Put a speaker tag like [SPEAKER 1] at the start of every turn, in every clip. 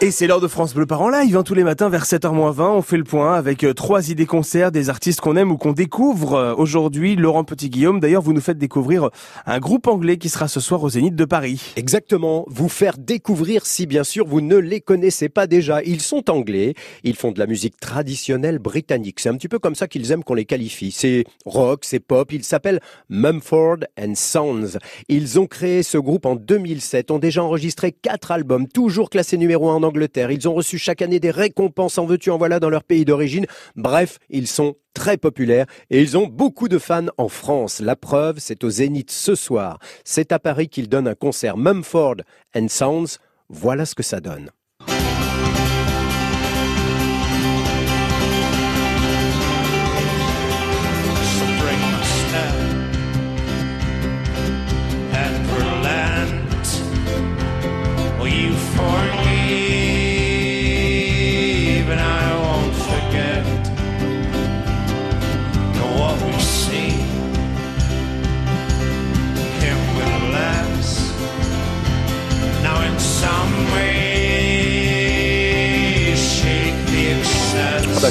[SPEAKER 1] Et c'est l'heure de France Bleu Par en live, hein, tous les matins vers 7h20, on fait le point avec euh, trois idées concerts des artistes qu'on aime ou qu'on découvre. Euh, Aujourd'hui, Laurent Petit-Guillaume, d'ailleurs vous nous faites découvrir euh, un groupe anglais qui sera ce soir au Zénith de Paris.
[SPEAKER 2] Exactement, vous faire découvrir si bien sûr vous ne les connaissez pas déjà. Ils sont anglais, ils font de la musique traditionnelle britannique. C'est un petit peu comme ça qu'ils aiment qu'on les qualifie. C'est rock, c'est pop, ils s'appellent Mumford and Sons. Ils ont créé ce groupe en 2007, ont déjà enregistré quatre albums, toujours classés numéro 1 en Ils ont reçu chaque année des récompenses en veux-tu en voilà dans leur pays d'origine. Bref, ils sont très populaires et ils ont beaucoup de fans en France. La preuve, c'est au Zénith ce soir. C'est à Paris qu'ils donnent un concert Mumford and Sons. Voilà ce que ça donne.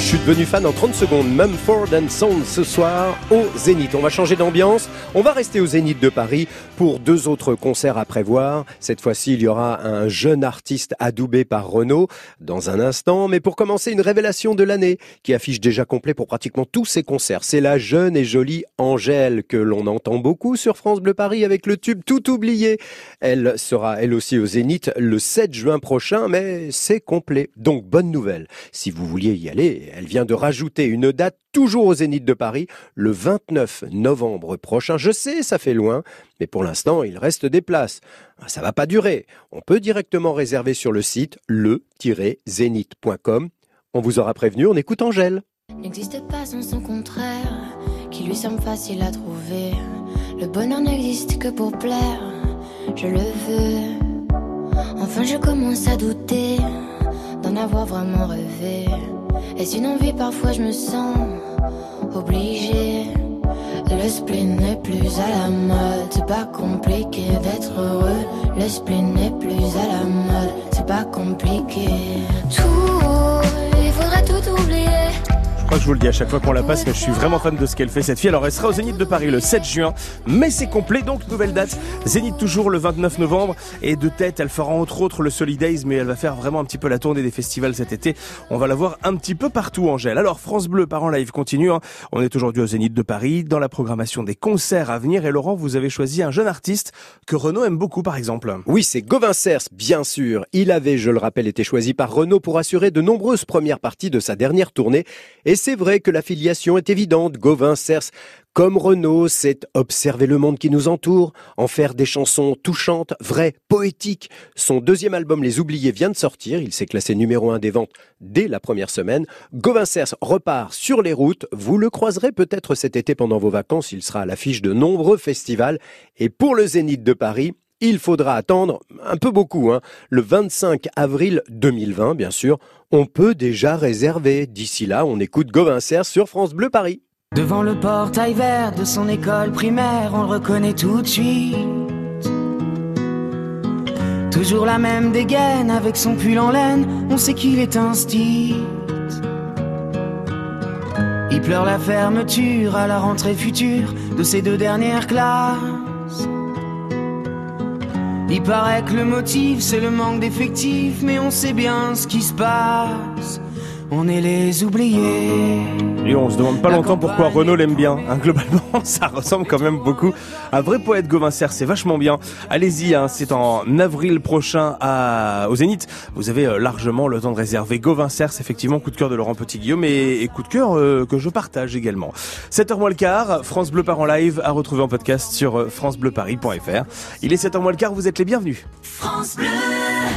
[SPEAKER 2] Je suis devenu fan en 30 secondes. Mumford and Sons ce soir au Zénith. On va changer d'ambiance. On va rester au Zénith de Paris pour deux autres concerts à prévoir. Cette fois-ci, il y aura un jeune artiste adoubé par Renault dans un instant. Mais pour commencer, une révélation de l'année qui affiche déjà complet pour pratiquement tous ses concerts. C'est la jeune et jolie Angèle que l'on entend beaucoup sur France Bleu Paris avec le tube Tout oublié. Elle sera elle aussi au Zénith le 7 juin prochain, mais c'est complet. Donc bonne nouvelle. Si vous vouliez y aller, elle vient de rajouter une date toujours au Zénith de Paris, le 29 novembre prochain. Je sais, ça fait loin, mais pour l'instant, il reste des places. Ça va pas durer. On peut directement réserver sur le site le-zénith.com. On vous aura prévenu, on écoute Angèle.
[SPEAKER 3] N'existe pas son contraire, qui lui semble facile à trouver. Le bonheur n'existe que pour plaire, je le veux. Enfin, je commence à douter d'en avoir vraiment rêvé. Est-ce une envie Parfois, je me sens obligée. Le spleen n'est plus à la mode, c'est pas compliqué d'être heureux. Le spleen n'est plus à la mode, c'est pas compliqué.
[SPEAKER 1] Crois que je vous le dis à chaque fois qu'on la passe, mais je suis vraiment fan de ce qu'elle fait cette fille. Alors elle sera au Zénith de Paris le 7 juin, mais c'est complet, donc nouvelle date. Zénith toujours le 29 novembre, et de tête, elle fera entre autres le Solidays, mais elle va faire vraiment un petit peu la tournée des festivals cet été. On va la voir un petit peu partout, Angèle. Alors France Bleu par en live continue. hein. On est aujourd'hui au Zénith de Paris, dans la programmation des concerts à venir. Et Laurent, vous avez choisi un jeune artiste que Renaud aime beaucoup, par exemple.
[SPEAKER 2] Oui, c'est Gauvin Cers, bien sûr. Il avait, je le rappelle, été choisi par Renault pour assurer de nombreuses premières parties de sa dernière tournée. Vrai que l'affiliation est évidente. Gauvin Cers, comme Renault, c'est observer le monde qui nous entoure, en faire des chansons touchantes, vraies, poétiques. Son deuxième album, Les Oubliés, vient de sortir. Il s'est classé numéro un des ventes dès la première semaine. Gauvin Cers repart sur les routes. Vous le croiserez peut-être cet été pendant vos vacances. Il sera à l'affiche de nombreux festivals. Et pour le Zénith de Paris, il faudra attendre un peu beaucoup, hein. le 25 avril 2020, bien sûr. On peut déjà réserver. D'ici là, on écoute Gauvin Cers sur France Bleu Paris.
[SPEAKER 4] Devant le portail vert de son école primaire, on le reconnaît tout de suite. Toujours la même dégaine avec son pull en laine, on sait qu'il est style. Il pleure la fermeture à la rentrée future de ses deux dernières classes. Il paraît que le motif c'est le manque d'effectifs, mais on sait bien ce qui se passe. On est les oubliés.
[SPEAKER 1] Et on se demande pas longtemps pourquoi Renaud l'aime bien. Hein, globalement, ça ressemble quand même beaucoup à un vrai poète Gauvin Serre. C'est vachement bien. Allez-y, hein, c'est en avril prochain à, au Zénith. Vous avez euh, largement le temps de réserver Gauvin Serre. C'est effectivement coup de cœur de Laurent Petit-Guillaume et, et coup de cœur euh, que je partage également. 7h moins le quart, France Bleu Part en live à retrouver en podcast sur euh, francebleuparis.fr. Il est 7h moins le quart, vous êtes les bienvenus.
[SPEAKER 5] France Bleu.